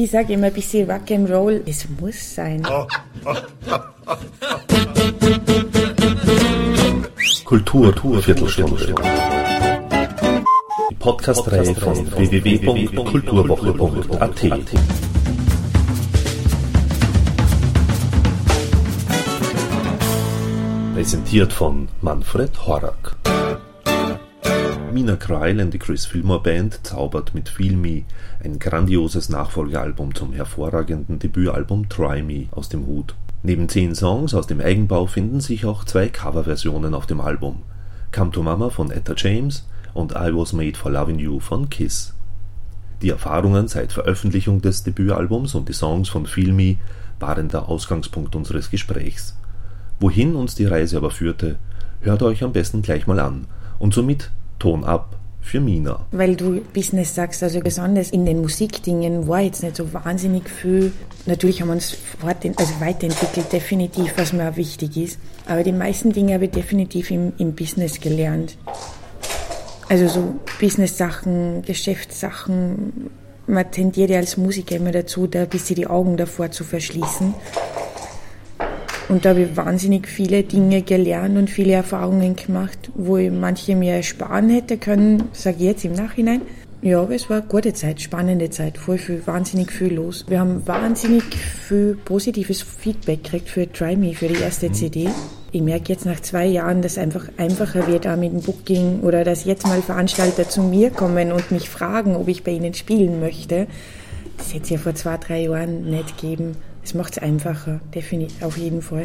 Ich sage immer ein bisschen Rock'n'Roll. Es muss sein. Kultur, Kultur Viertelstunde. Die Podcast-Reihe von www.kulturwoche.at. Präsentiert von Manfred Horak. Mina Kreil und die Chris Fillmore Band zaubert mit Feel Me ein grandioses Nachfolgealbum zum hervorragenden Debütalbum Try Me aus dem Hut. Neben zehn Songs aus dem Eigenbau finden sich auch zwei Coverversionen auf dem Album. Come to Mama von Etta James und I Was Made for Loving You von Kiss. Die Erfahrungen seit Veröffentlichung des Debütalbums und die Songs von Feel Me waren der Ausgangspunkt unseres Gesprächs. Wohin uns die Reise aber führte, hört euch am besten gleich mal an und somit Ton ab für Mina. Weil du Business sagst, also besonders in den Musikdingen war jetzt nicht so wahnsinnig viel. Natürlich haben wir uns also weiterentwickelt, definitiv, was mir auch wichtig ist. Aber die meisten Dinge habe ich definitiv im, im Business gelernt. Also so Business-Sachen, Geschäftssachen. Man tendiert ja als Musiker immer dazu, da ein bisschen die Augen davor zu verschließen. Und da habe ich wahnsinnig viele Dinge gelernt und viele Erfahrungen gemacht, wo ich manche mir ersparen hätte können, sage ich jetzt im Nachhinein. Ja, aber es war eine gute Zeit, spannende Zeit, voll viel, wahnsinnig viel los. Wir haben wahnsinnig viel positives Feedback gekriegt für Try Me, für die erste CD. Ich merke jetzt nach zwei Jahren, dass es einfach einfacher wird auch mit dem Booking oder dass jetzt mal Veranstalter zu mir kommen und mich fragen, ob ich bei ihnen spielen möchte. Das hätte es ja vor zwei, drei Jahren nicht gegeben. Es macht es einfacher, definitiv, auf jeden Fall.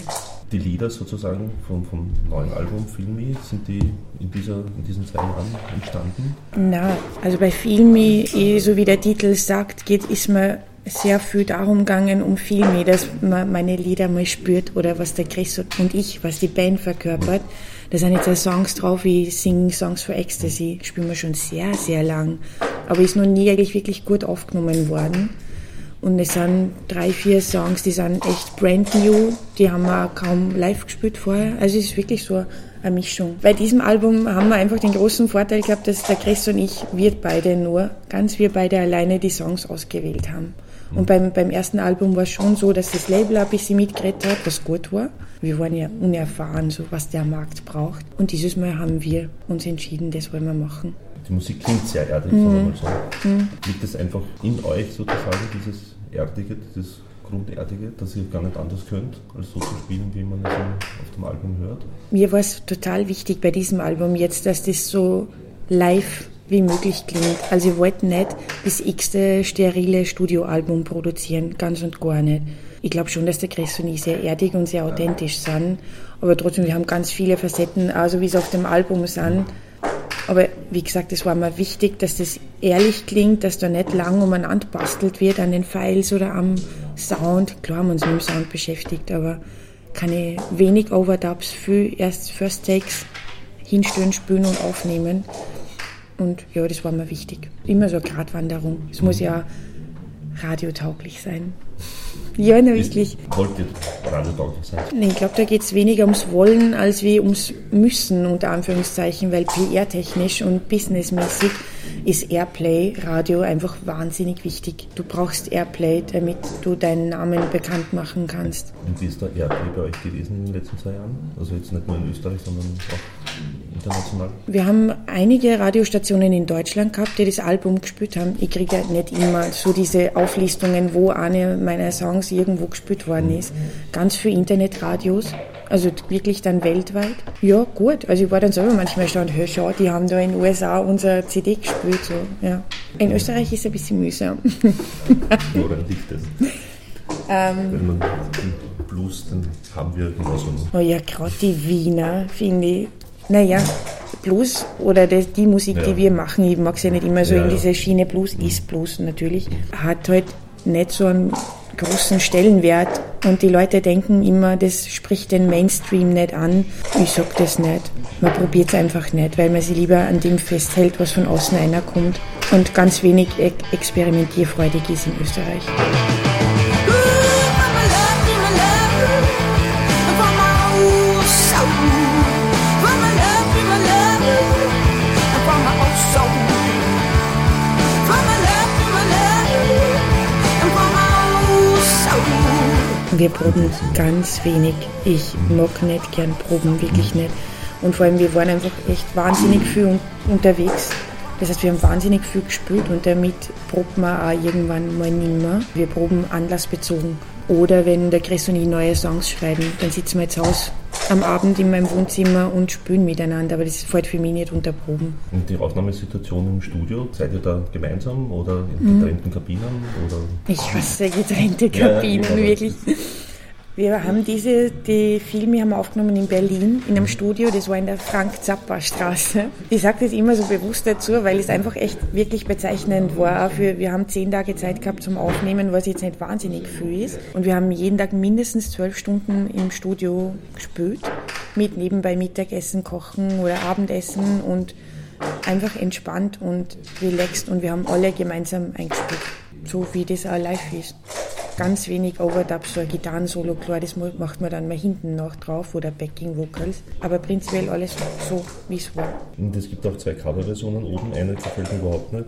Die Lieder sozusagen vom, vom neuen Album Filmi, sind die in, dieser, in diesen zwei Jahren entstanden? Na, also bei Filmi, eh, so wie der Titel sagt, geht, ist mir sehr viel darum gegangen, um Filmi, dass man meine Lieder mal spürt oder was der Chris und ich, was die Band verkörpert. Da sind jetzt auch Songs drauf wie Sing Songs for Ecstasy, spielen wir schon sehr, sehr lang. Aber ist noch nie eigentlich wirklich gut aufgenommen worden. Und es sind drei, vier Songs, die sind echt brand new. Die haben wir kaum live gespielt vorher. Also es ist wirklich so eine Mischung. Bei diesem Album haben wir einfach den großen Vorteil gehabt, dass der Chris und ich, wir beide nur, ganz wir beide alleine die Songs ausgewählt haben. Und beim, beim ersten Album war es schon so, dass das Label ein bisschen mitgeredet hat, was gut war. Wir waren ja unerfahren, so was der Markt braucht. Und dieses Mal haben wir uns entschieden, das wollen wir machen. Die Musik klingt sehr erdig, mhm. sagen wir mal so. Mhm. Liegt es einfach in euch sozusagen, dieses Erdige, dieses Grunderdige, dass ihr gar nicht anders könnt, als so zu spielen, wie man es auf dem Album hört? Mir war es total wichtig bei diesem Album jetzt, dass das so live wie möglich klingt. Also ich wollte nicht das x-te sterile Studioalbum produzieren, ganz und gar nicht. Ich glaube schon, dass der Chris und ich sehr erdig und sehr authentisch sind, aber trotzdem, wir haben ganz viele Facetten, also wie es auf dem Album sind. Aber wie gesagt, es war mir wichtig, dass das ehrlich klingt, dass da nicht lang umeinander bastelt wird an den Files oder am Sound. Klar haben wir uns mit dem Sound beschäftigt, aber keine wenig Overdubs, viel erst First Takes hinstellen, spülen und aufnehmen. Und ja, das war mir wichtig. Immer so eine Gratwanderung. Es muss ja radiotauglich sein. Ja, na, wirklich. Wollte radiotauglich sein? Nee, ich glaube, da geht es weniger ums Wollen als wie ums Müssen, unter Anführungszeichen, weil PR-technisch und businessmäßig ist Airplay, Radio, einfach wahnsinnig wichtig. Du brauchst Airplay, damit du deinen Namen bekannt machen kannst. Und wie ist der Airplay bei euch gewesen in den letzten zwei Jahren? Also jetzt nicht nur in Österreich, sondern auch international? Wir haben einige Radiostationen in Deutschland gehabt, die das Album gespielt haben. Ich kriege ja nicht immer so diese Auflistungen, wo eine meiner Songs irgendwo gespielt worden ist. Ganz viele Internetradios. Also wirklich dann weltweit. Ja, gut. Also ich war dann selber manchmal schon, hör schau, die haben da in den USA unser CD gespielt. So, ja. In Österreich ist es ein bisschen mühsam. Woran liegt das? Ähm, Wenn man Blues, dann haben wir genauso. Oh ja, gerade die Wiener, finde ich. Naja, Blues oder die, Musik, ja. die wir machen, ich mag es ja nicht immer so ja, in diese Schiene Blues, ist Blues natürlich, hat halt nicht so einen großen Stellenwert und die Leute denken immer, das spricht den Mainstream nicht an. Ich sag das nicht. Man probiert es einfach nicht, weil man sich lieber an dem festhält, was von außen einer kommt und ganz wenig experimentierfreudig ist in Österreich. Wir proben ganz wenig. Ich mag nicht gern proben, wirklich nicht. Und vor allem, wir waren einfach echt wahnsinnig viel unterwegs. Das heißt, wir haben wahnsinnig viel gespielt und damit probt man auch irgendwann mal nimmer. Wir proben anlassbezogen. Oder wenn der Chris und ich neue Songs schreiben, dann sitzen wir jetzt aus am Abend in meinem Wohnzimmer und spielen miteinander, aber das fällt für mich nicht unter Proben. Und die Aufnahmesituation im Studio, seid ihr da gemeinsam oder in getrennten mhm. Kabinen? Oder? Ich hasse getrennte Kabinen, ja, wirklich. Wir haben diese, die Filme haben aufgenommen in Berlin, in einem Studio, das war in der Frank-Zappa-Straße. Ich sage das immer so bewusst dazu, weil es einfach echt wirklich bezeichnend war. Für, wir haben zehn Tage Zeit gehabt zum Aufnehmen, was jetzt nicht wahnsinnig viel ist. Und wir haben jeden Tag mindestens zwölf Stunden im Studio gespielt, mit nebenbei Mittagessen, Kochen oder Abendessen und einfach entspannt und relaxed. Und wir haben alle gemeinsam eingespielt, so wie das auch live ist ganz wenig Overdubs, so ein Gitarren-Solo, klar, das macht man dann mal hinten noch drauf oder Backing-Vocals. Aber prinzipiell alles so, wie es war. Und es gibt auch zwei Coverversionen oben, eine gefällt mir überhaupt nicht.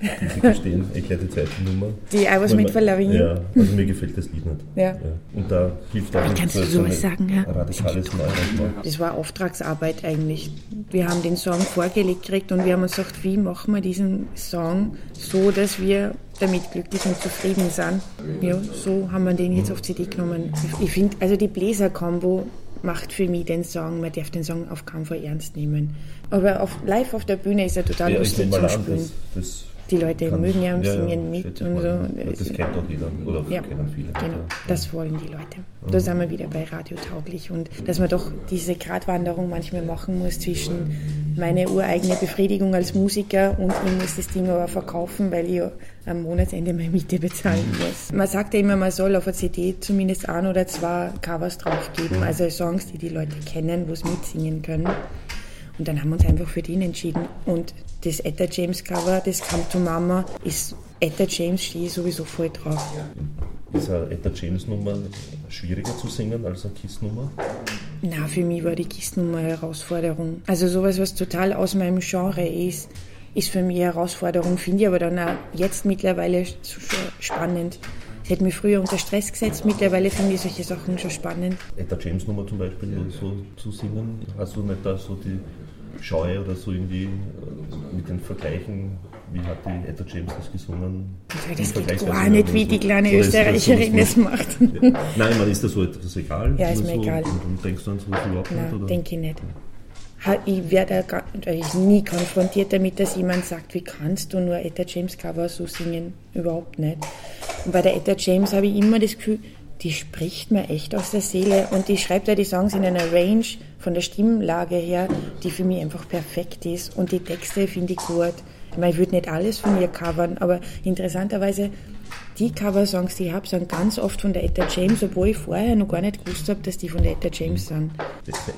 Die sie gestehen, erklärte Zeitennummer. Die I Was Made for Loving You. Ja, also mir gefällt das Lied nicht. Ja. ja. Und da hilft auch kannst du sowas sagen, ja? radikales Neuarrangement. Das war Auftragsarbeit eigentlich. Wir haben den Song vorgelegt gekriegt und wir haben uns gedacht, wie machen wir diesen Song so, dass wir damit glücklich und zufrieden sind. Ja, so haben wir den jetzt auf CD genommen. Ich finde, also die Bläser-Kombo macht für mich den Song, man darf den Song auf keinen Fall ernst nehmen. Aber auf, live auf der Bühne ist er total ja, lustig zum Spielen. Das, das die Leute mögen ja ja, singen ja, mit und so. Das kennt auch jeder oder ja, kennen viele. Genau, das wollen die Leute. Da sind wir wieder bei Radio tauglich und dass man doch diese Gratwanderung manchmal machen muss zwischen meine ureigene Befriedigung als Musiker und ich muss das Ding aber verkaufen, weil ich am Monatsende meine Miete bezahlen muss. Man sagt ja immer, man soll auf der CD zumindest ein oder zwei Covers draufgeben, also Songs, die die Leute kennen, wo sie mitsingen können. Und dann haben wir uns einfach für den entschieden. Und das Etta James Cover, das Come to Mama, ist Etta James stehe ich sowieso voll drauf. Ist eine Etta James Nummer schwieriger zu singen als eine Kiss-Nummer? Na, für mich war die Kiss-Nummer eine Herausforderung. Also sowas, was total aus meinem Genre ist, ist für mich eine Herausforderung, finde ich aber dann auch jetzt mittlerweile spannend. Es hätte mich früher unter Stress gesetzt, mittlerweile finde ich solche Sachen schon spannend. Etta James Nummer zum Beispiel so zu singen, hast du nicht da so die Scheu oder so irgendwie äh, mit den Vergleichen, wie hat die Etta James das gesungen? Das geht gar nicht, wie die kleine Österreicherin es macht. Nein, man ist da so etwas egal? Ja, ist mir so, egal. Und, und denkst du an sowas überhaupt Nein, nicht? Denke ich nicht. Ich werde nie konfrontiert damit, dass jemand sagt, wie kannst du nur Etta James Cover so singen? Überhaupt nicht. Und bei der Etta James habe ich immer das Gefühl, die spricht mir echt aus der Seele und die schreibt ja die Songs in einer Range von der Stimmlage her, die für mich einfach perfekt ist und die Texte finde ich gut. Ich meine, ich würde nicht alles von ihr covern, aber interessanterweise die Coversongs, die ich habe, sind ganz oft von der Etta James, obwohl ich vorher noch gar nicht gewusst habe, dass die von der Etta James sind.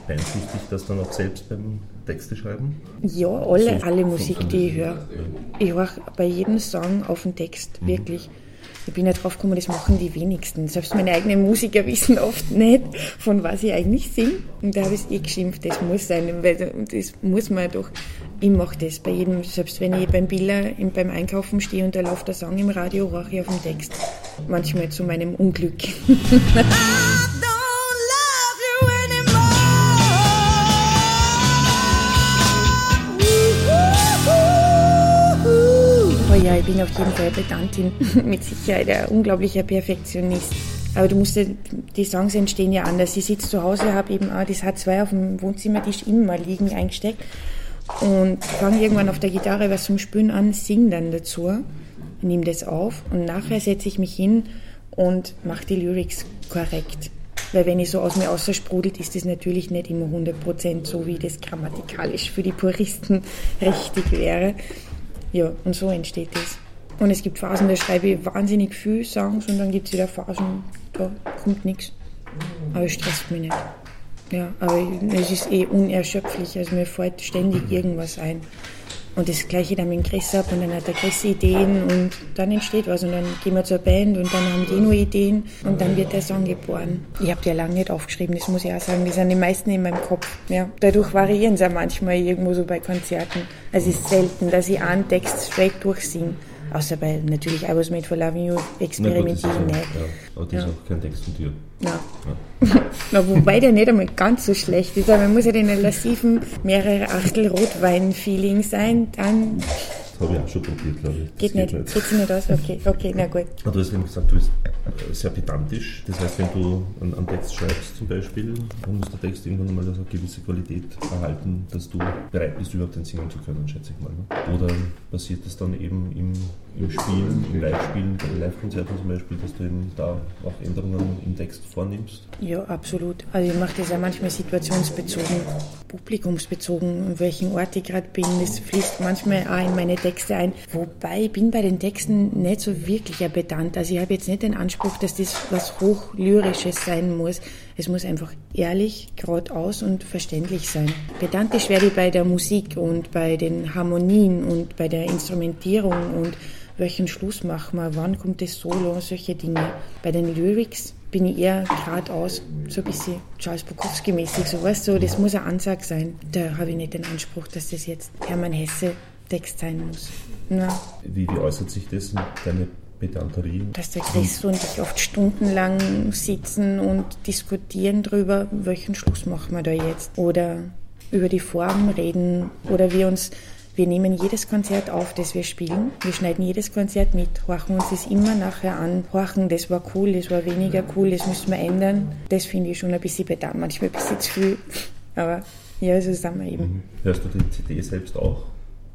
Beeinflusst dich das dann auch selbst beim Texte schreiben? Ja, alle, so, alle Musik, die ich höre. Ich höre bei jedem Song auf den Text, mhm. wirklich. Ich bin ja drauf gekommen, das machen die wenigsten. Selbst meine eigenen Musiker wissen oft nicht, von was ich eigentlich singe. Und da habe ich es eh geschimpft, das muss sein, weil das muss man doch. Ich mache das bei jedem, selbst wenn ich beim Biller beim Einkaufen stehe und da läuft der Song im Radio, rache ich auf den Text. Manchmal zu meinem Unglück. ja, ich bin auf jeden Fall Pedantin, mit Sicherheit ein unglaublicher Perfektionist. Aber du musst ja, die Songs entstehen ja anders. Ich sitze zu Hause, habe eben auch das H2 auf dem Wohnzimmertisch immer liegen eingesteckt und fange irgendwann auf der Gitarre was zum Spülen an, singe dann dazu, nehme das auf und nachher setze ich mich hin und mache die Lyrics korrekt. Weil wenn ich so aus mir aussprudelt, ist das natürlich nicht immer 100% so, wie das grammatikalisch für die Puristen richtig wäre. Ja, und so entsteht das. Und es gibt Phasen, da schreibe ich wahnsinnig viel Songs und dann gibt es wieder Phasen, da kommt nichts. Aber es stresst mich nicht. Ja, aber es ist eh unerschöpflich, also mir fällt ständig irgendwas ein. Und das gleiche dann mit dem Chris ab und dann hat der Chris Ideen und dann entsteht was und dann gehen wir zur Band und dann haben die nur Ideen und dann wird der Song geboren. Ich habe die ja lange nicht aufgeschrieben, das muss ich auch sagen, die sind die meisten in meinem Kopf. Ja. Dadurch variieren sie manchmal irgendwo so bei Konzerten. Also es ist selten, dass ich einen Text straight durchsinge. Außer bei natürlich I Was Made for Loving You experimentiere ich nicht. Ja, aber das ja. ist auch kein Text von dir. Ja. ja. Na, wobei der nicht einmal ganz so schlecht ist, aber man muss ja den lassiven mehrere Achtel Rotwein-Feeling sein, dann habe ich auch schon probiert, glaube ich. Geht, geht, nicht. Geht sie nicht aus? Okay, okay, na gut. Aber du hast eben gesagt, du bist äh, sehr pedantisch. Das heißt, wenn du einen, Text schreibst zum Beispiel, dann muss der Text irgendwann mal eine gewisse Qualität erhalten, dass du bereit bist, überhaupt den singen zu können, schätze ich mal. Ne? Oder passiert das dann eben im, im Spielen, im Live-Spielen, bei Live-Konzerten zum Beispiel, dass du eben da auch Änderungen im Text vornimmst? Ja, absolut. Also ich mache das ja manchmal situationsbezogen, publikumsbezogen, in welchem Ort ich gerade bin. Das fließt manchmal auch in meine Texte Texte ein. Wobei ich bin bei den Texten nicht so wirklich ein Pedant. Also ich habe jetzt nicht den Anspruch, dass das was Hochlyrisches sein muss. Es muss einfach ehrlich, geradeaus und verständlich sein. Pedantisch werde ich bei der Musik und bei den Harmonien und bei der Instrumentierung und welchen Schluss machen wir, wann kommt das Solo, solche Dinge. Bei den Lyrics bin ich eher geradeaus, so ein bisschen Charles Bukowski-mäßig, so, das muss ein Ansag sein. Da habe ich nicht den Anspruch, dass das jetzt Hermann Hesse Text sein muss. Ja. Wie, wie äußert sich das in deine Pedanterie? Dass der Chris und ich oft stundenlang sitzen und diskutieren darüber, welchen Schluss machen wir da jetzt. Oder über die Form reden. Oder wir uns, wir nehmen jedes Konzert auf, das wir spielen. Wir schneiden jedes Konzert mit, horchen uns das immer nachher an, horchen, das war cool, das war weniger cool, das müssen wir ändern. Das finde ich schon ein bisschen pedant, manchmal ein bisschen zu viel. Aber ja, so sind wir eben. Mhm. Hörst du die CD selbst auch?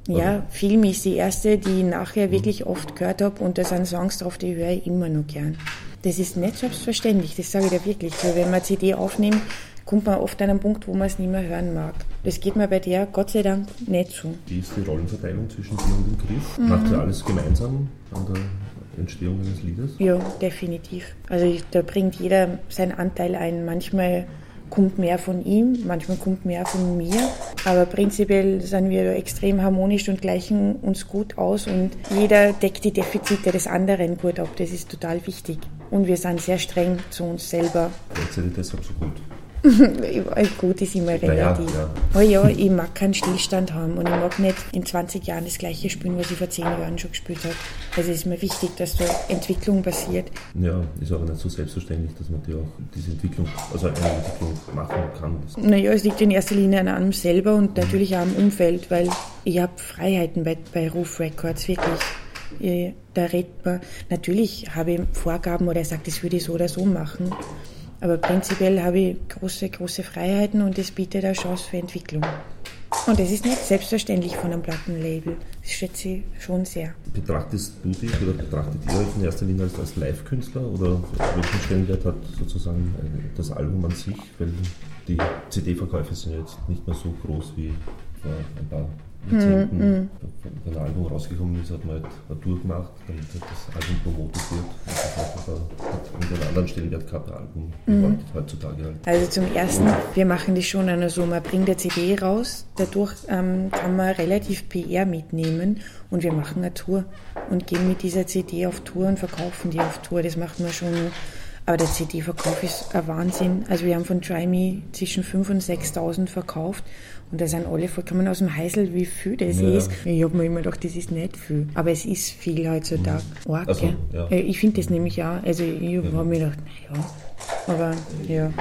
Ja, Film ist die erste, die ich nachher wirklich oft gehört habe und da sind Songs drauf, die höre ich immer noch gern. Das ist nicht selbstverständlich, das sage ich dir wirklich. So, wenn man CD aufnimmt, kommt man oft an einen Punkt, wo man es nicht mehr hören mag. Das geht mir bei der Gott sei Dank nicht so. Wie ist die Rollenverteilung zwischen dir und dem Griff? Mhm. Macht ihr alles gemeinsam an der Entstehung eines Liedes? Ja, definitiv. Also da bringt jeder seinen Anteil ein. Manchmal kommt mehr von ihm, manchmal kommt mehr von mir. Aber prinzipiell sind wir extrem harmonisch und gleichen uns gut aus und jeder deckt die Defizite des anderen gut ab. Das ist total wichtig. Und wir sind sehr streng zu uns selber. Jetzt ihr deshalb so gut. Gut ist immer relativ. Ja, ja. Oh ja, ich mag keinen Stillstand haben und ich mag nicht in 20 Jahren das gleiche spielen, was ich vor 10 Jahren schon gespielt habe. Also ist mir wichtig, dass da Entwicklung passiert. Ja, ist aber nicht so selbstverständlich, dass man die auch diese Entwicklung, also eine Entwicklung machen kann. Naja, es liegt in erster Linie an einem selber und natürlich auch am Umfeld, weil ich habe Freiheiten bei, bei Roof Records, wirklich. Da redet man, natürlich habe ich Vorgaben oder er sagt, das würde ich so oder so machen. Aber prinzipiell habe ich große, große Freiheiten und es bietet eine Chance für Entwicklung. Und das ist nicht selbstverständlich von einem Plattenlabel. Das schätze ich schon sehr. Betrachtest du dich oder betrachtet ihr euch in erster Linie als, als Live-Künstler oder welchen Stellenwert hat sozusagen das Album an sich? Weil die CD-Verkäufe sind jetzt nicht mehr so groß wie vor ein paar Jahrzehnten, mm, mm. wenn ein Album rausgekommen ist, hat man halt eine Tour gemacht, damit das Album promotet wird. Und das hat einen anderen Stellenwert gehabt, ein Album mm. heutzutage halt. Also zum Ersten, wir machen das schon also so, man bringt eine CD raus, dadurch ähm, kann man relativ PR mitnehmen und wir machen eine Tour und gehen mit dieser CD auf Tour und verkaufen die auf Tour. Das macht man schon aber der CD-Verkauf ist ein Wahnsinn. Also wir haben von Try Me zwischen 5.000 und 6.000 verkauft und da sind alle vollkommen aus dem Heisel, wie viel das ja. ist. Ich habe mir immer gedacht, das ist nicht viel. Aber es ist viel heutzutage. Mhm. Arg, also, ja. Äh, ich finde das nämlich auch. Also ich ja. habe mir gedacht, naja. Aber ja.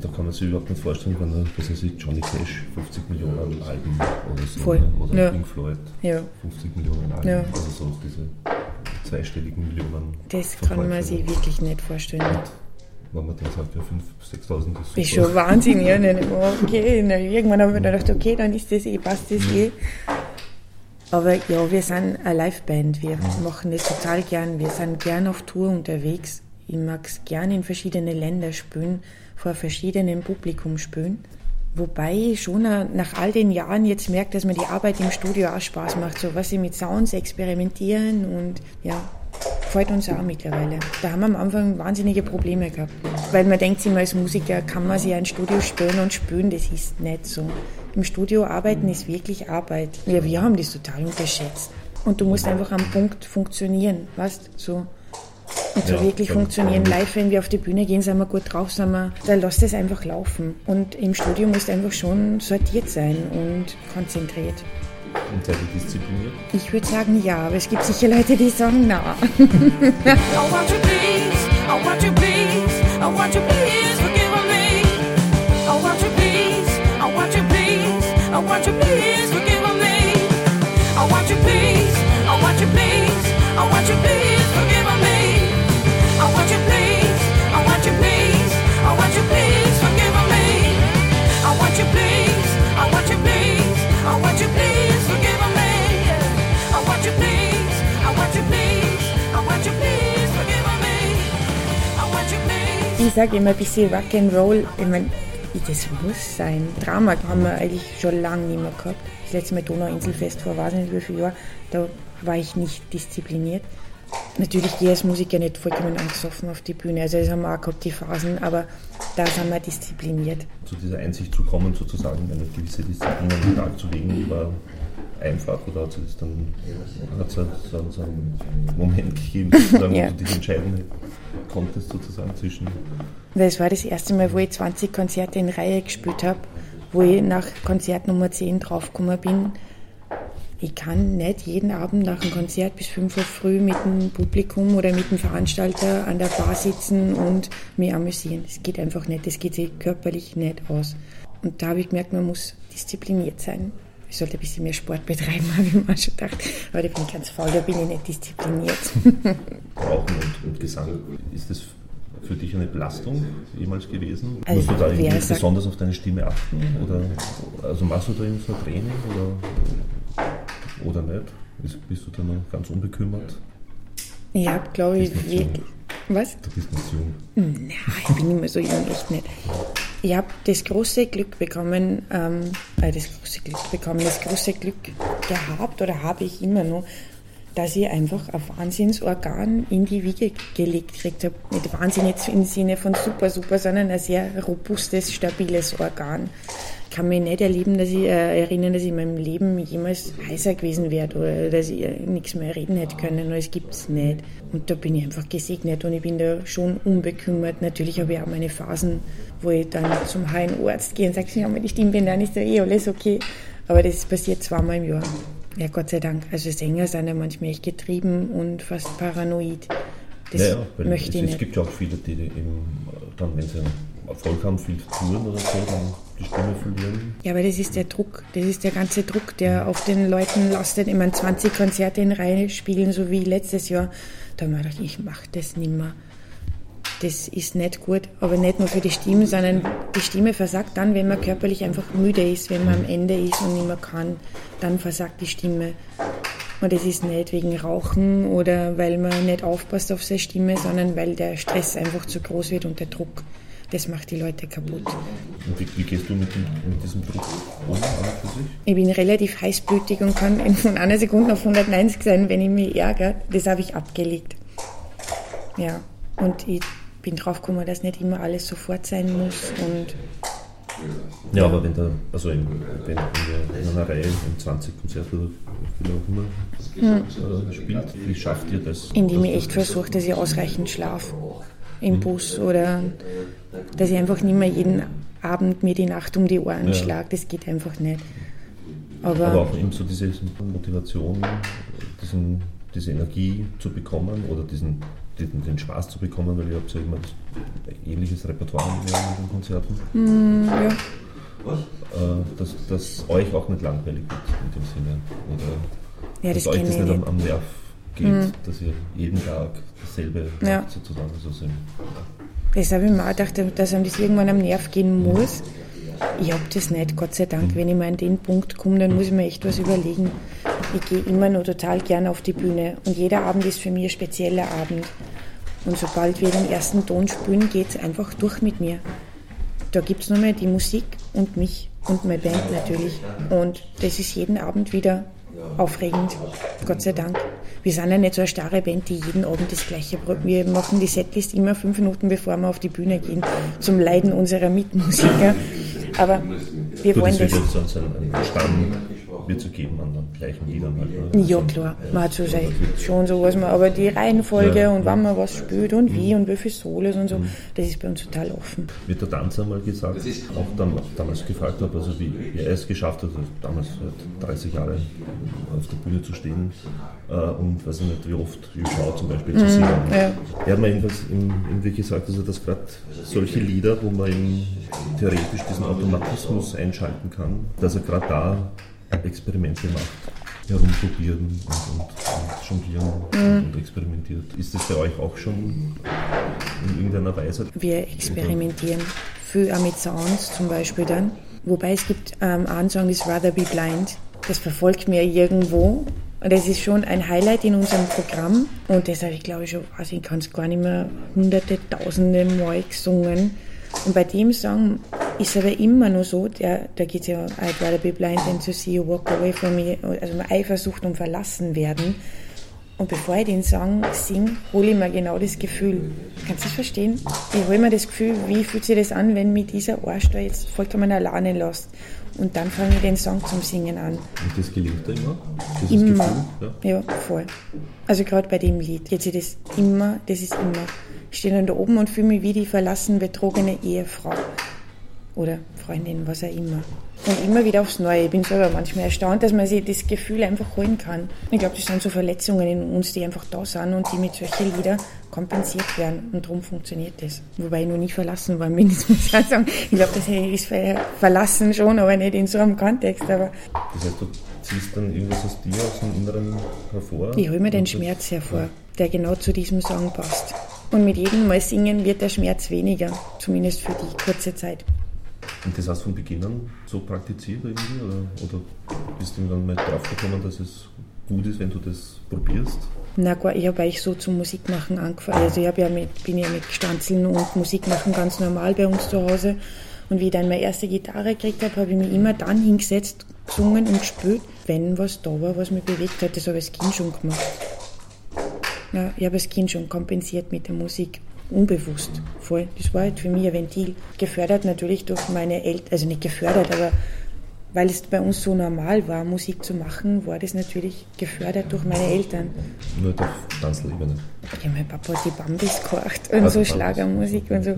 Da kann man sich überhaupt nicht vorstellen, wenn was weiß ich, Johnny Cash 50 Millionen Alben oder so. Voll. Oder ja. Pink Floyd 50 Millionen Alben. Also so diese zweistelligen Millionen. Das kann man sich wirklich nicht vorstellen. Und wenn man dann sagt, ja 5.000, 6.000 ist super. Ist schon Wahnsinn, ja. Okay, na, irgendwann habe ich mir gedacht, okay, dann ist das eh, passt das eh. Aber ja, wir sind eine Liveband, wir machen das total gern. Wir sind gern auf Tour unterwegs. Ich mag es gern in verschiedene Länder spielen, vor verschiedenen Publikum spielen. Wobei ich schon nach all den Jahren jetzt merke, dass mir die Arbeit im Studio auch Spaß macht. So was sie mit Sounds experimentieren und ja, gefällt uns auch mittlerweile. Da haben wir am Anfang wahnsinnige Probleme gehabt. Weil man denkt immer, als Musiker kann man sich ein Studio spielen und spülen, das ist nicht so. Im Studio arbeiten ist wirklich Arbeit. Ja, wir haben das total unterschätzt. Und du musst einfach am Punkt funktionieren, weißt so. Und so ja, wirklich funktionieren. Live, wenn wir auf die Bühne gehen, sind wir gut drauf, sind wir, da lasst es einfach laufen. Und im Studio muss einfach schon sortiert sein und konzentriert. Und seid ihr diszipliniert? Ich würde sagen ja, aber es gibt sicher Leute, die sagen na. Ich sage immer ein bisschen Rock'n'Roll. Ich meine, das muss sein. Drama haben wir eigentlich schon lange nicht mehr gehabt. Das letzte Mal Donauinselfest vor weiß nicht wie viele Jahren, da war ich nicht diszipliniert. Natürlich gehe ich als Musiker nicht vollkommen angesoffen auf die Bühne. Also das haben wir auch gehabt, die Phasen, aber da sind wir diszipliniert. Zu dieser Einsicht zu kommen, sozusagen eine gewisse Disziplin an den Tag zu legen, war einfach oder hat es dann hat es so, so einen Moment gegeben, sozusagen, ja. wo du dich entscheiden konntest sozusagen zwischen. Das war das erste Mal, wo ich 20 Konzerte in Reihe gespielt habe, wo ich nach Konzert Nummer 10 draufgekommen bin ich kann nicht jeden Abend nach dem Konzert bis 5 Uhr früh mit dem Publikum oder mit dem Veranstalter an der Bar sitzen und mich amüsieren. Das geht einfach nicht. Das geht sich körperlich nicht aus. Und da habe ich gemerkt, man muss diszipliniert sein. Ich sollte ein bisschen mehr Sport betreiben, habe ich mir schon gedacht. Aber ich bin ganz faul, da bin ich nicht diszipliniert. Rauchen und, und Gesang, ist das für dich eine Belastung jemals gewesen? Also Musst du da irgendwie besonders auf deine Stimme achten? Oder also machst du da irgendwie so ein Training oder, oder nicht? Bist, du da noch ganz unbekümmert? Habe, glaube ich, wirklich. Was? Du bist nicht jung. Nein, ich bin mehr so jung, echt nicht. Ich habe das große Glück bekommen, ähm, äh, das große Glück bekommen, das große Glück gehabt oder habe ich immer noch, dass ich einfach ein Wahnsinnsorgan in die Wiege gelegt gekriegt habe. Nicht Wahnsinn jetzt im Sinne von super, super, sondern ein sehr robustes, stabiles Organ. Ich kann mich nicht erleben, dass ich äh, erinnern, dass ich in meinem Leben jemals heißer gewesen wäre oder dass ich äh, nichts mehr reden hätte können. Es gibt es nicht. Und da bin ich einfach gesegnet und ich bin da schon unbekümmert. Natürlich habe ich auch meine Phasen, wo ich dann zum Arzt gehe und sage, ja, meine bin, dann ist da eh alles okay. Aber das passiert zweimal im Jahr. Ja, Gott sei Dank. Also Sänger sind ja manchmal echt getrieben und fast paranoid. Das ja, ja, möchte es, ich nicht. Es gibt ja auch viele, die eben dann, wenn sie Erfolg haben, viel touren oder so, dann die Stimme verlieren. Ja, aber das ist der Druck. Das ist der ganze Druck, der auf den Leuten lastet. Ich meine, 20 Konzerte in Reihe spielen, so wie letztes Jahr. Da habe ich gedacht, ich mache das nicht mehr das ist nicht gut, aber nicht nur für die Stimme, sondern die Stimme versagt dann, wenn man körperlich einfach müde ist, wenn man am Ende ist und nicht mehr kann, dann versagt die Stimme. Und das ist nicht wegen Rauchen oder weil man nicht aufpasst auf seine Stimme, sondern weil der Stress einfach zu groß wird und der Druck. Das macht die Leute kaputt. Und wie, wie gehst du mit, dem, mit, diesem Druck um? Ich bin relativ heißblütig und kann von einer Sekunde auf 190 sein, wenn ich mich ärgere. Das habe ich abgelegt. Ja, und ich bin drauf gekommen, dass nicht immer alles sofort sein muss und ja, aber wenn da, also in, wenn, in einer Reihe in 20 Konzerte oder wie auch immer hm. äh, spielt, wie schafft ihr das? Indem ich echt versuche, dass ich ausreichend schlafe im Bus oder dass ich einfach nicht mehr jeden Abend mir die Nacht um die Ohren ja. schlage. Das geht einfach nicht. Aber, aber auch eben so diese Motivation, diesen, diese Energie zu bekommen oder diesen den, den, Spaß zu bekommen, weil ihr habt ja immer ähnliches Repertoire mit den Konzerten. Mm, ja. Äh, dass, dass euch auch nicht langweilig wird in dem Sinne. Oder ja, dass das euch das nicht am, am, Nerv geht, mm. dass ihr jeden Tag dasselbe ja. sozusagen. So das habe ich mir auch gedacht, dass einem das irgendwann am Nerv gehen muss. Ich habe das nicht, Gott sei Dank. Mhm. Wenn ich mal an den Punkt komme, dann muss ich mir echt was überlegen. Ich gehe immer nur total gern auf die Bühne und jeder Abend ist für mich ein spezieller Abend. Und sobald wir den ersten Ton spielen, geht es einfach durch mit mir. Da gibt es nur mehr die Musik und mich und meine Band natürlich. Und das ist jeden Abend wieder aufregend, Gott sei Dank. Wir sind ja nicht so eine starre Band, die jeden Abend das Gleiche braucht. Wir machen die Setlist immer fünf Minuten, bevor wir auf die Bühne gehen, zum Leiden unserer Mitmusiker. Aber wir wollen das. Jetzt ein Stamm wird es geben an den gleichen Liedern halt. Ne? Ja, klar, man hat so sein, schon so, was man, aber die Reihenfolge ja, und wann man was spielt und wie mhm. und wie viel Solos und so, mhm. das ist bei uns total offen. Wird der Tanzer mal gesagt, auch dann, damals gefragt habe, also wie, wie er es geschafft hat, also damals 30 Jahre auf der Bühne zu stehen äh, und weiß ich nicht, wie oft Schau zum Beispiel zu mhm, singen. Ja. Er hat mir jedenfalls irgendwie gesagt, also dass gerade solche Lieder, wo man eben theoretisch diesen Automatismus einschalten kann, dass er gerade da Experimente macht herumprobieren und, und, und jonglieren mhm. und experimentiert. Ist das bei euch auch schon in irgendeiner Weise? Wir experimentieren viel auch mit Sounds zum Beispiel dann. Wobei es gibt ähm, einen Song, ist Rather Be Blind. Das verfolgt mir irgendwo. Und das ist schon ein Highlight in unserem Programm. Und das habe ich, glaube ich, schon, also ich kann es gar nicht mehr hunderte, tausende Mal gesungen. Und bei dem Song ist aber immer nur so, der, da geht es ja, I'd rather be blind than to see you walk away from me, also Eifersucht und verlassen werden. Und bevor ich den Song singe, hole ich mir genau das Gefühl. Kannst du das verstehen? Ich hole mir das Gefühl, wie fühlt sich das an, wenn mich dieser Arsch da jetzt vollkommen alleine lässt. Und dann fange ich den Song zum Singen an. Und das gelingt dir immer? Immer. Ja. ja, voll. Also gerade bei dem Lied geht sich das immer, das ist immer. Ich stehe dann da oben und fühle mich wie die verlassen betrogene Ehefrau. Oder Freundin, was auch immer. Und immer wieder aufs Neue. Ich bin selber manchmal erstaunt, dass man sich das Gefühl einfach holen kann. Ich glaube, das sind so Verletzungen in uns, die einfach da sind und die mit solchen Liedern kompensiert werden. Und darum funktioniert das. Wobei ich noch nie verlassen war, bin, das muss ich sagen. Ich glaube, das ist verlassen schon, aber nicht in so einem Kontext. Aber das heißt, du ziehst dann irgendwas aus dir, aus dem Inneren hervor? Ich hole mir den Schmerz hervor, der genau zu diesem Song passt. Und mit jedem Mal singen wird der Schmerz weniger, zumindest für die kurze Zeit. Und das hast du von Beginn an so praktiziert irgendwie? Oder, oder bist du dann mal drauf gekommen, dass es gut ist, wenn du das probierst? Na gut, ich habe eigentlich so zum Musikmachen angefangen. Also ich ja mit, bin ja mit Stanzeln und Musikmachen ganz normal bei uns zu Hause. Und wie ich dann meine erste Gitarre gekriegt habe, habe ich mich immer dann hingesetzt, gesungen und gespielt, wenn was da war, was mich bewegt hat. Das habe ich als Kind schon gemacht. Ja, ich habe als Kind schon kompensiert mit der Musik. Unbewusst, voll. Das war halt für mich ein Ventil. Gefördert natürlich durch meine Eltern, also nicht gefördert, aber weil es bei uns so normal war, Musik zu machen, war das natürlich gefördert durch meine Eltern. Nur durch Tanzelebene? Ja, mein Papa hat die Bambis gekocht und also so Schlagermusik und so.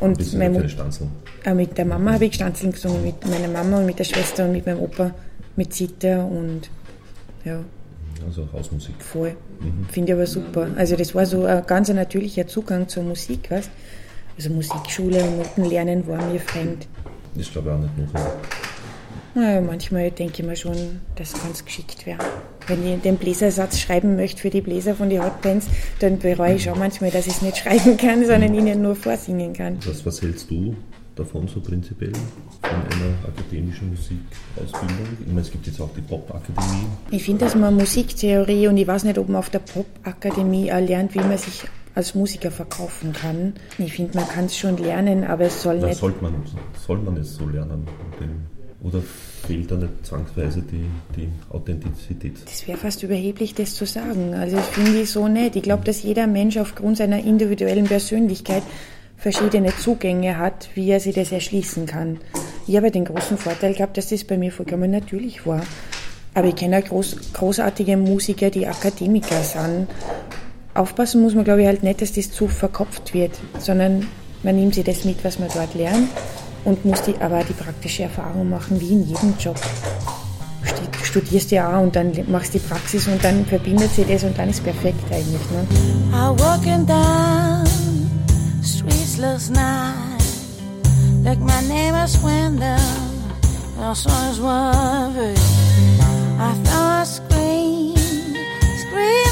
Und Bist mein Stanzeln? Äh, mit der Mama habe ich Stanzeln gesungen, mit meiner Mama und mit der Schwester und mit meinem Opa, mit Zither und ja. Also Hausmusik. Voll. Mhm. Finde ich aber super. Also das war so ein ganz natürlicher Zugang zur Musik, weißt Also Musikschule und Notenlernen war mir fremd. Das glaube ich auch nicht noch. Naja, manchmal denke ich mir schon, dass ganz geschickt wäre. Wenn ich den Bläsersatz schreiben möchte für die Bläser von den Hotbands, dann bereue ich schon manchmal, dass ich es nicht schreiben kann, sondern ihnen nur vorsingen kann. Was, was hältst du davon so prinzipiell, von einer akademischen Musikausbildung? Ich meine, es gibt jetzt auch die Popakademie. Ich finde, dass man Musiktheorie, und ich weiß nicht, ob man auf der Popakademie lernt, wie man sich als Musiker verkaufen kann. Ich finde, man kann es schon lernen, aber es soll Na, nicht... Sollte man, soll man es so lernen? Oder fehlt da nicht zwangsweise die, die Authentizität? Das wäre fast überheblich, das zu sagen. Also ich finde ich so nicht. Ich glaube, dass jeder Mensch aufgrund seiner individuellen Persönlichkeit verschiedene Zugänge hat, wie er sich das erschließen kann. Ich habe den großen Vorteil gehabt, dass das bei mir vollkommen natürlich war. Aber ich kenne auch groß, großartige Musiker, die Akademiker sind. Aufpassen muss man, glaube ich, halt nicht, dass das zu verkopft wird, sondern man nimmt sich das mit, was man dort lernt und muss die, aber die praktische Erfahrung machen, wie in jedem Job. Du studierst ja auch und dann machst die Praxis und dann verbindet sich das und dann ist perfekt eigentlich. Ne? restless night. Like my name is window, I saw this worried. I thought I'd scream, scream.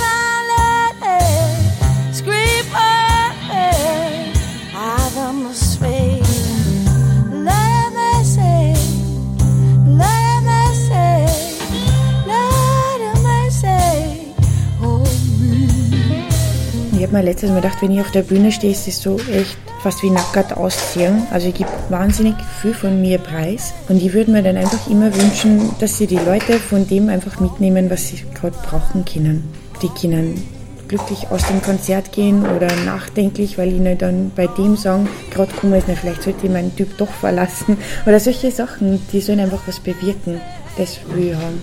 Habe mir letztes Mal gedacht, wenn ich auf der Bühne stehe, ist es so echt fast wie nackert ausziehen. Also ich gebe wahnsinnig viel von mir preis. Und ich würde mir dann einfach immer wünschen, dass sie die Leute von dem einfach mitnehmen, was sie gerade brauchen können. Die können glücklich aus dem Konzert gehen oder nachdenklich, weil ihnen dann bei dem Song gerade kommen ist, vielleicht sollte ich meinen Typ doch verlassen. Oder solche Sachen, die sollen einfach was bewirken. Das will ich haben.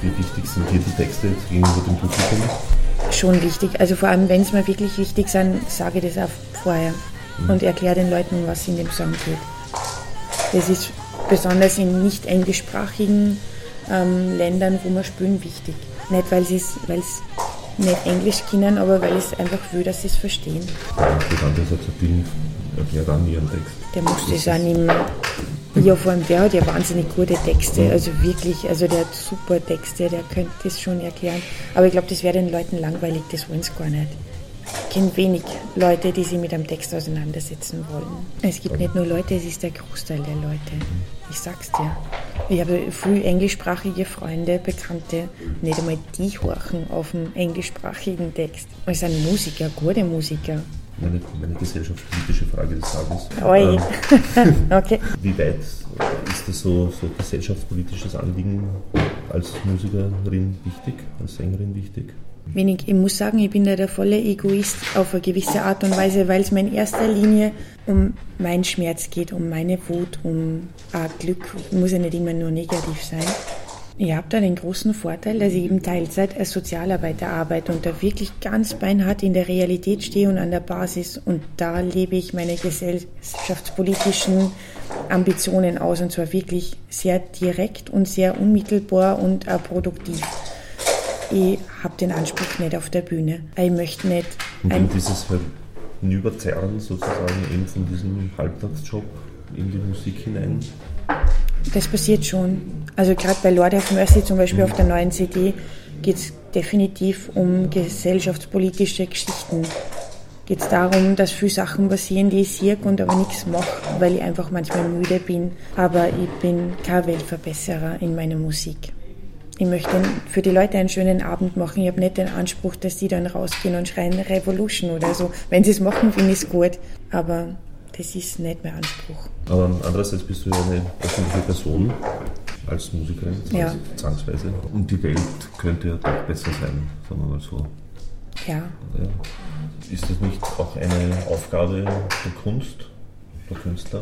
Wie wichtig sind dir die Texte gegenüber dem Publikum? Schon wichtig. Also vor allem, wenn es mir wirklich wichtig sind, sage ich das auch vorher mhm. und erkläre den Leuten, was in dem Song geht. Das ist besonders in nicht englischsprachigen ähm, Ländern, wo wir spielen, wichtig. Nicht, weil sie es nicht Englisch kennen, aber weil es einfach will, dass sie es verstehen. Die andere Satz erklärt auch ihren Text. Der muss das auch nicht mehr. Ja, vor allem der hat ja wahnsinnig gute Texte, also wirklich, also der hat super Texte, der könnte das schon erklären. Aber ich glaube, das wäre den Leuten langweilig, das wollen sie gar nicht. Ich kenne wenig Leute, die sich mit einem Text auseinandersetzen wollen. Es gibt nicht nur Leute, es ist der Großteil der Leute. Ich sag's dir. Ich habe viel englischsprachige Freunde, Bekannte, nicht einmal die horchen auf einen englischsprachigen Text. Es sind Musiker, gute Musiker. Meine, meine gesellschaftspolitische Frage des Tages. Oi. Ähm, okay. Wie weit ist das so, so gesellschaftspolitisches Anliegen als Musikerin wichtig, als Sängerin wichtig? wenig. Ich muss sagen, ich bin da der volle Egoist auf eine gewisse Art und Weise, weil es mir in erster Linie um meinen Schmerz geht, um meine Wut, um auch Glück. Muss ja nicht immer nur negativ sein. Ich habe da den großen Vorteil, dass ich eben Teilzeit als Sozialarbeiter arbeite und da wirklich ganz beinhart in der Realität stehe und an der Basis. Und da lebe ich meine gesellschaftspolitischen Ambitionen aus und zwar wirklich sehr direkt und sehr unmittelbar und auch produktiv ich habe den Anspruch nicht auf der Bühne. Ich möchte nicht. Und ein dieses Hinüberzerren sozusagen eben von diesem Halbtagsjob in die Musik hinein? Das passiert schon. Also gerade bei Lord of Mercy zum Beispiel auf der neuen CD geht es definitiv um gesellschaftspolitische Geschichten. Geht es darum, dass viele Sachen passieren, die ich sehe und aber nichts mache, weil ich einfach manchmal müde bin. Aber ich bin kein Weltverbesserer in meiner Musik ich möchte für die Leute einen schönen Abend machen. Ich habe nicht den Anspruch, dass die dann rausgehen und schreien Revolution oder so. Wenn sie es machen, finde ich es gut. Aber das ist nicht mein Anspruch. Aber andererseits bist du ja eine öffentliche Person als Musikerin, ja. zwangsweise. Und die Welt könnte ja doch besser sein, sagen wir mal so. Ja. ja. Ist das nicht auch eine Aufgabe der Kunst, der Künstler,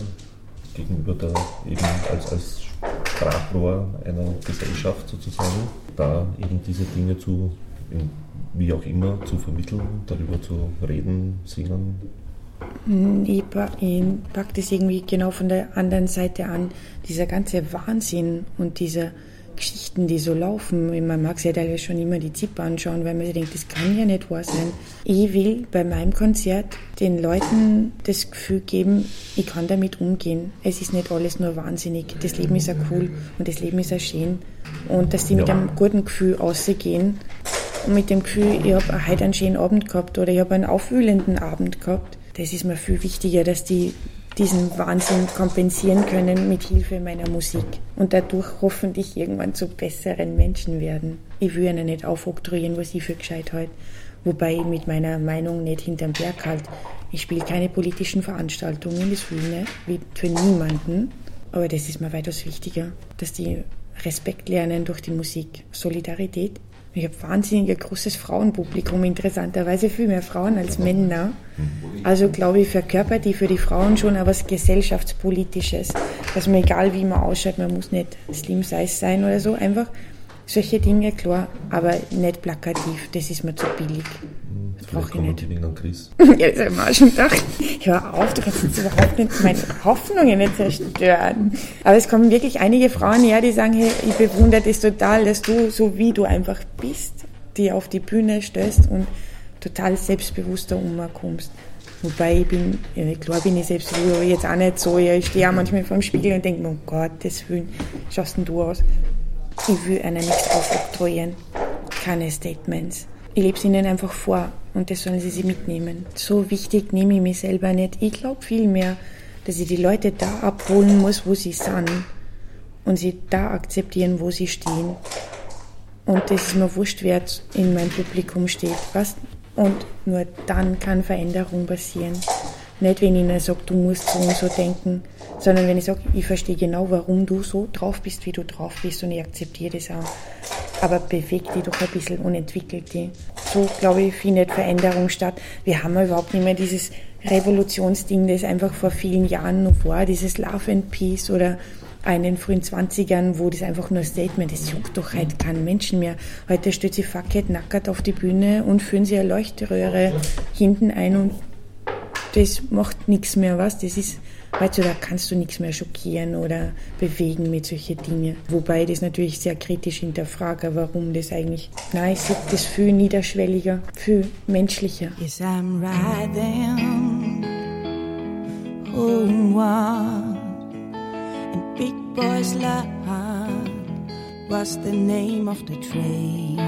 gegenüber der eben als, als Sprachrohr einer Gesellschaft sozusagen, da eben diese Dinge zu, wie auch immer, zu vermitteln, darüber zu reden, singen. Ich, packe das irgendwie genau von der anderen Seite an. Dieser ganze Wahnsinn und dieser Geschichten, die so laufen. Man mag sich ja teilweise schon immer die Zippe anschauen, weil man sich denkt, das kann ja nicht wahr sein. Ich will bei meinem Konzert den Leuten das Gefühl geben, ich kann damit umgehen. Es ist nicht alles nur wahnsinnig. Das Leben ist ja cool und das Leben ist ja schön. Und dass die mit einem guten Gefühl rausgehen und mit dem Gefühl, ich habe heute einen schönen Abend gehabt oder ich habe einen aufwühlenden Abend gehabt. Das ist mir viel wichtiger, dass die diesen Wahnsinn kompensieren können mit Hilfe meiner Musik und dadurch hoffentlich irgendwann zu besseren Menschen werden. Ich will ihnen nicht aufoktroyieren, was ich für gescheit halte, wobei ich mit meiner Meinung nicht hinterm Berg halt. Ich spiele keine politischen Veranstaltungen, das will ich nicht, für niemanden, aber das ist mir weitaus wichtiger, dass die Respekt lernen durch die Musik, Solidarität ich habe wahnsinnig großes Frauenpublikum, interessanterweise viel mehr Frauen als Männer. Also glaube ich, verkörpert die für die Frauen schon aber was gesellschaftspolitisches. Dass man egal wie man ausschaut, man muss nicht Slim Size sein oder so, einfach solche Dinge, klar, aber nicht plakativ, das ist mir zu billig. Das brauche ich nicht. Die an Chris. ja, das habe ich mir auch schon gedacht. Hör auf, du kannst jetzt überhaupt nicht meine Hoffnungen nicht zerstören. Aber es kommen wirklich einige Frauen her, die sagen, hey, ich bewundere das total, dass du, so wie du einfach bist, die auf die Bühne stößt und total selbstbewusster umkommst. Wobei ich bin, ja, klar bin ich selbstbewusst, aber jetzt auch nicht so. Ja, ich stehe auch manchmal vor dem Spiegel und denke mir, oh Gott, das Willen, schaust denn du aus? Ich will einer nichts aufoktroyieren. Keine Statements. Ich lebe es ihnen einfach vor und das sollen sie sich mitnehmen. So wichtig nehme ich mich selber nicht. Ich glaube vielmehr, dass ich die Leute da abholen muss, wo sie sind und sie da akzeptieren, wo sie stehen. Und das ist mir wurscht, wer in meinem Publikum steht. Was? Und nur dann kann Veränderung passieren. Nicht, wenn ich ihnen sage, du musst so und so denken, sondern wenn ich sage, ich verstehe genau, warum du so drauf bist, wie du drauf bist und ich akzeptiere das auch. Aber beweg dich doch ein bisschen und entwickelt die. So, glaube ich, findet Veränderung statt. Wir haben ja überhaupt nicht mehr dieses Revolutionsding, das einfach vor vielen Jahren noch war, dieses Love and Peace oder in den frühen 20ern, wo das einfach nur ein Statement ist, juckt doch heute keinen Menschen mehr. Heute stellt sie Facket nackert auf die Bühne und führen sie eine Leuchtröhre hinten ein und das macht nichts mehr, was? Das ist, heutzutage kannst du nichts mehr schockieren oder bewegen mit solchen Dingen. Wobei das natürlich sehr kritisch hinterfrage, warum das eigentlich, nein, ich sehe das viel niederschwelliger, viel menschlicher. Yes, I'm riding homeward in big boys line was the name of the train.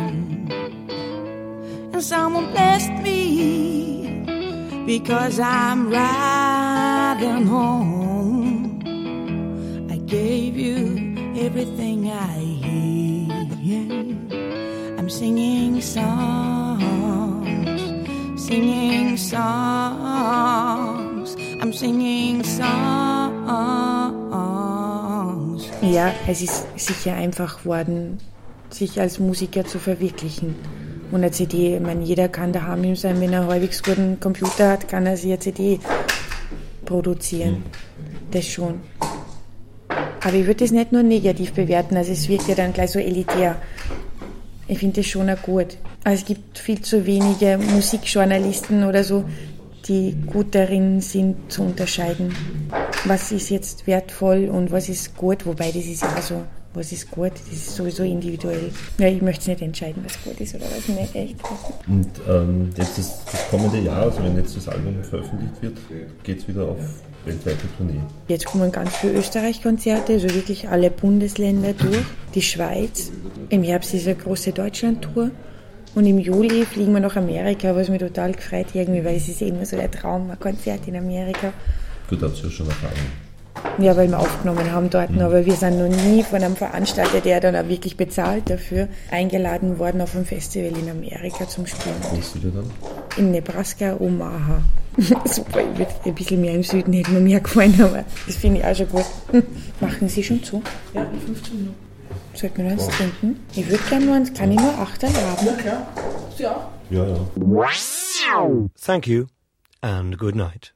And someone blessed me because I'm riding home. I gave you everything I had. I'm singing songs, singing songs, I'm singing songs. Ja, es ist sicher einfach worden, sich als Musiker zu verwirklichen. Und eine CD, ich meine, jeder kann daheim sein, wenn er einen halbwegs guten Computer hat, kann er sich eine CD produzieren. Das schon. Aber ich würde das nicht nur negativ bewerten, also es wirkt ja dann gleich so elitär. Ich finde das schon auch gut. Also es gibt viel zu wenige Musikjournalisten oder so, die gut darin sind zu unterscheiden, was ist jetzt wertvoll und was ist gut, wobei das ist ja so was ist gut, das ist sowieso individuell. Ja, ich möchte nicht entscheiden, was gut ist oder was nicht, echt. Und ähm, jetzt das, das, kommende Jahr, also wenn jetzt das Album veröffentlicht wird, geht es wieder auf weltweite Tournee? Jetzt kommen ganz viele Österreich-Konzerte, also wirklich alle Bundesländer durch. Die Schweiz, im Herbst ist eine große Deutschland-Tour. Und im Juli fliegen wir nach Amerika, was mich total gefreut irgendwie, weil es ist immer so der Traum, ein Konzert in Amerika. Gut, dazu ja schon Erfahrung. Ja, weil wir aufgenommen haben dort. Mhm. Aber wir sind noch nie von einem Veranstalter, der dann auch wirklich bezahlt dafür, eingeladen worden auf ein Festival in Amerika zum Spielen. Wo ist du dann? In Nebraska, Omaha. Super, ich würde ein bisschen mehr im Süden hätte mir mehr gefallen, aber das finde ich auch schon gut. Machen Sie schon zu? Ja, in 15 Minuten. Sollten wir noch eins trinken? Ich würde gerne nur eins, kann ich nur acht haben? Ja, klar. Sie auch? Ja, ja. Thank you and good night.